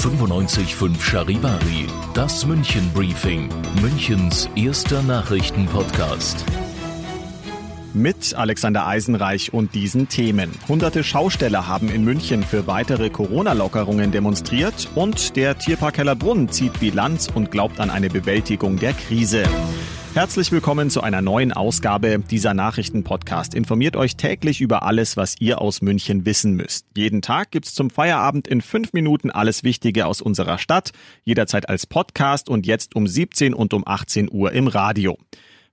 95.5 Charivari, das München Briefing, Münchens erster Nachrichtenpodcast. Mit Alexander Eisenreich und diesen Themen. Hunderte Schausteller haben in München für weitere Corona-Lockerungen demonstriert und der Tierpark Hellerbrunn zieht Bilanz und glaubt an eine Bewältigung der Krise. Herzlich willkommen zu einer neuen Ausgabe dieser Nachrichtenpodcast. Informiert euch täglich über alles, was ihr aus München wissen müsst. Jeden Tag gibt's zum Feierabend in fünf Minuten alles Wichtige aus unserer Stadt, jederzeit als Podcast und jetzt um 17 und um 18 Uhr im Radio.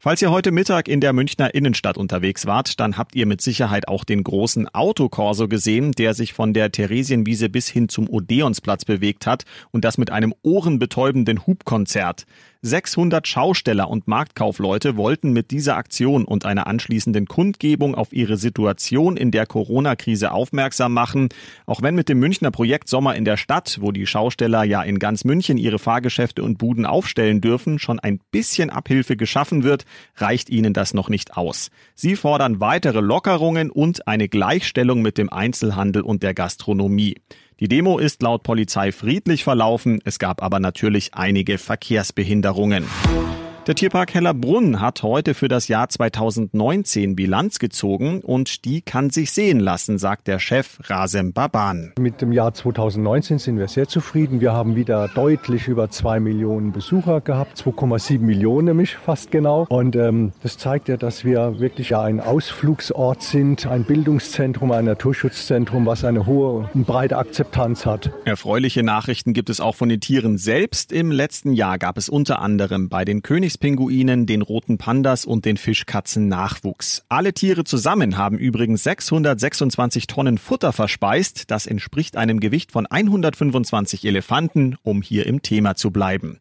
Falls ihr heute Mittag in der Münchner Innenstadt unterwegs wart, dann habt ihr mit Sicherheit auch den großen Autokorso gesehen, der sich von der Theresienwiese bis hin zum Odeonsplatz bewegt hat und das mit einem ohrenbetäubenden Hubkonzert. 600 Schausteller und Marktkaufleute wollten mit dieser Aktion und einer anschließenden Kundgebung auf ihre Situation in der Corona-Krise aufmerksam machen. Auch wenn mit dem Münchner Projekt Sommer in der Stadt, wo die Schausteller ja in ganz München ihre Fahrgeschäfte und Buden aufstellen dürfen, schon ein bisschen Abhilfe geschaffen wird, reicht ihnen das noch nicht aus. Sie fordern weitere Lockerungen und eine Gleichstellung mit dem Einzelhandel und der Gastronomie. Die Demo ist laut Polizei friedlich verlaufen, es gab aber natürlich einige Verkehrsbehinderungen. Der Tierpark Hellerbrunn hat heute für das Jahr 2019 Bilanz gezogen und die kann sich sehen lassen, sagt der Chef Rasem Baban. Mit dem Jahr 2019 sind wir sehr zufrieden. Wir haben wieder deutlich über zwei Millionen Besucher gehabt, 2,7 Millionen nämlich fast genau. Und ähm, das zeigt ja, dass wir wirklich ja ein Ausflugsort sind, ein Bildungszentrum, ein Naturschutzzentrum, was eine hohe und breite Akzeptanz hat. Erfreuliche Nachrichten gibt es auch von den Tieren selbst. Im letzten Jahr gab es unter anderem bei den Königs Königspinguinen, den roten Pandas und den Fischkatzen Nachwuchs. Alle Tiere zusammen haben übrigens 626 Tonnen Futter verspeist. Das entspricht einem Gewicht von 125 Elefanten, um hier im Thema zu bleiben.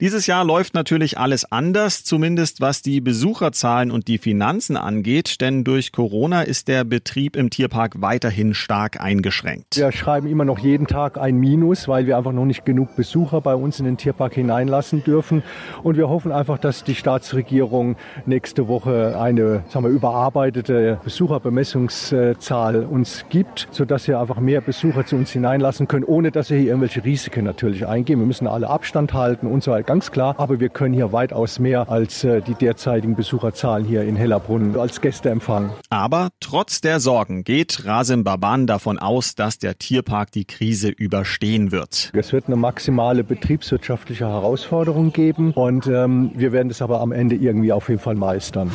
Dieses Jahr läuft natürlich alles anders, zumindest was die Besucherzahlen und die Finanzen angeht, denn durch Corona ist der Betrieb im Tierpark weiterhin stark eingeschränkt. Wir schreiben immer noch jeden Tag ein Minus, weil wir einfach noch nicht genug Besucher bei uns in den Tierpark hineinlassen dürfen. Und wir hoffen einfach, dass die Staatsregierung nächste Woche eine sagen wir, überarbeitete Besucherbemessungszahl uns gibt, sodass wir einfach mehr Besucher zu uns hineinlassen können, ohne dass wir hier irgendwelche Risiken natürlich eingehen. Wir müssen alle Abstand halten und so weiter ganz klar. Aber wir können hier weitaus mehr als äh, die derzeitigen Besucherzahlen hier in Hellerbrunn als Gäste empfangen. Aber trotz der Sorgen geht Rasim Baban davon aus, dass der Tierpark die Krise überstehen wird. Es wird eine maximale betriebswirtschaftliche Herausforderung geben und ähm, wir werden es aber am Ende irgendwie auf jeden Fall meistern.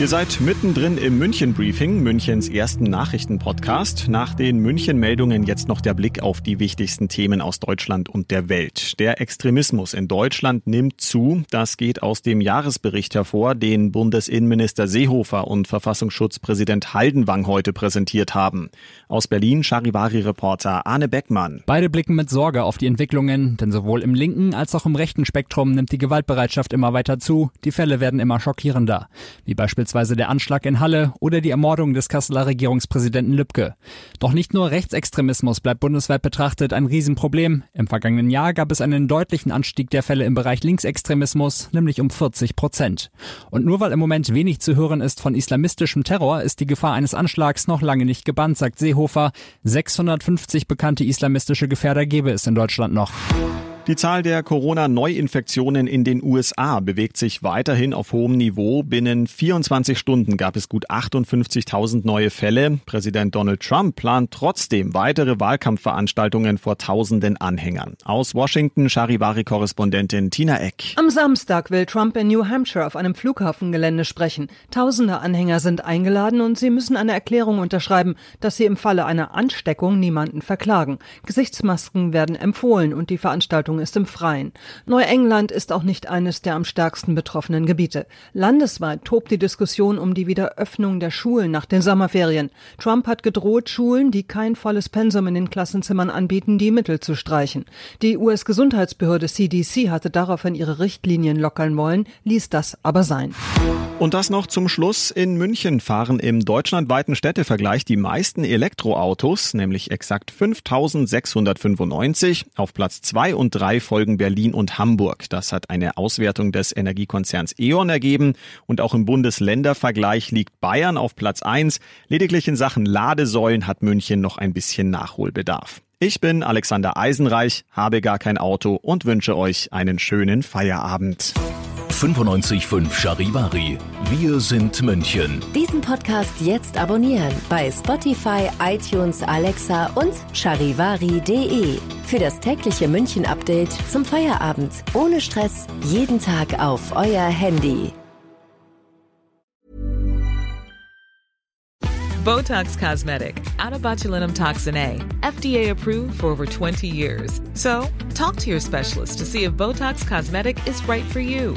Ihr seid mittendrin im München Briefing, Münchens ersten Nachrichtenpodcast. Nach den München Meldungen jetzt noch der Blick auf die wichtigsten Themen aus Deutschland und der Welt. Der Extremismus in Deutschland nimmt zu. Das geht aus dem Jahresbericht hervor, den Bundesinnenminister Seehofer und Verfassungsschutzpräsident Haldenwang heute präsentiert haben. Aus Berlin Charivari-Reporter Arne Beckmann. Beide blicken mit Sorge auf die Entwicklungen, denn sowohl im linken als auch im rechten Spektrum nimmt die Gewaltbereitschaft immer weiter zu. Die Fälle werden immer schockierender. Wie beispielsweise beispielsweise der Anschlag in Halle oder die Ermordung des Kasseler Regierungspräsidenten Lübcke. Doch nicht nur Rechtsextremismus bleibt bundesweit betrachtet ein Riesenproblem. Im vergangenen Jahr gab es einen deutlichen Anstieg der Fälle im Bereich Linksextremismus, nämlich um 40 Prozent. Und nur weil im Moment wenig zu hören ist von islamistischem Terror, ist die Gefahr eines Anschlags noch lange nicht gebannt, sagt Seehofer. 650 bekannte islamistische Gefährder gäbe es in Deutschland noch. Die Zahl der Corona-Neuinfektionen in den USA bewegt sich weiterhin auf hohem Niveau. Binnen 24 Stunden gab es gut 58.000 neue Fälle. Präsident Donald Trump plant trotzdem weitere Wahlkampfveranstaltungen vor tausenden Anhängern. Aus Washington Charivari-Korrespondentin Tina Eck. Am Samstag will Trump in New Hampshire auf einem Flughafengelände sprechen. Tausende Anhänger sind eingeladen und sie müssen eine Erklärung unterschreiben, dass sie im Falle einer Ansteckung niemanden verklagen. Gesichtsmasken werden empfohlen und die Veranstaltung Ist im Freien. Neuengland ist auch nicht eines der am stärksten betroffenen Gebiete. Landesweit tobt die Diskussion um die Wiederöffnung der Schulen nach den Sommerferien. Trump hat gedroht, Schulen, die kein volles Pensum in den Klassenzimmern anbieten, die Mittel zu streichen. Die US-Gesundheitsbehörde CDC hatte daraufhin ihre Richtlinien lockern wollen, ließ das aber sein. Und das noch zum Schluss. In München fahren im deutschlandweiten Städtevergleich die meisten Elektroautos, nämlich exakt 5695. Auf Platz zwei und drei folgen Berlin und Hamburg. Das hat eine Auswertung des Energiekonzerns E.ON ergeben. Und auch im Bundesländervergleich liegt Bayern auf Platz eins. Lediglich in Sachen Ladesäulen hat München noch ein bisschen Nachholbedarf. Ich bin Alexander Eisenreich, habe gar kein Auto und wünsche euch einen schönen Feierabend. 95.5 Charivari. Wir sind München. Diesen Podcast jetzt abonnieren bei Spotify, iTunes, Alexa und charivari.de. Für das tägliche München-Update zum Feierabend. Ohne Stress. Jeden Tag auf euer Handy. Botox Cosmetic, out of botulinum toxin A, FDA approved for over 20 years. So, talk to your specialist to see if Botox Cosmetic is right for you.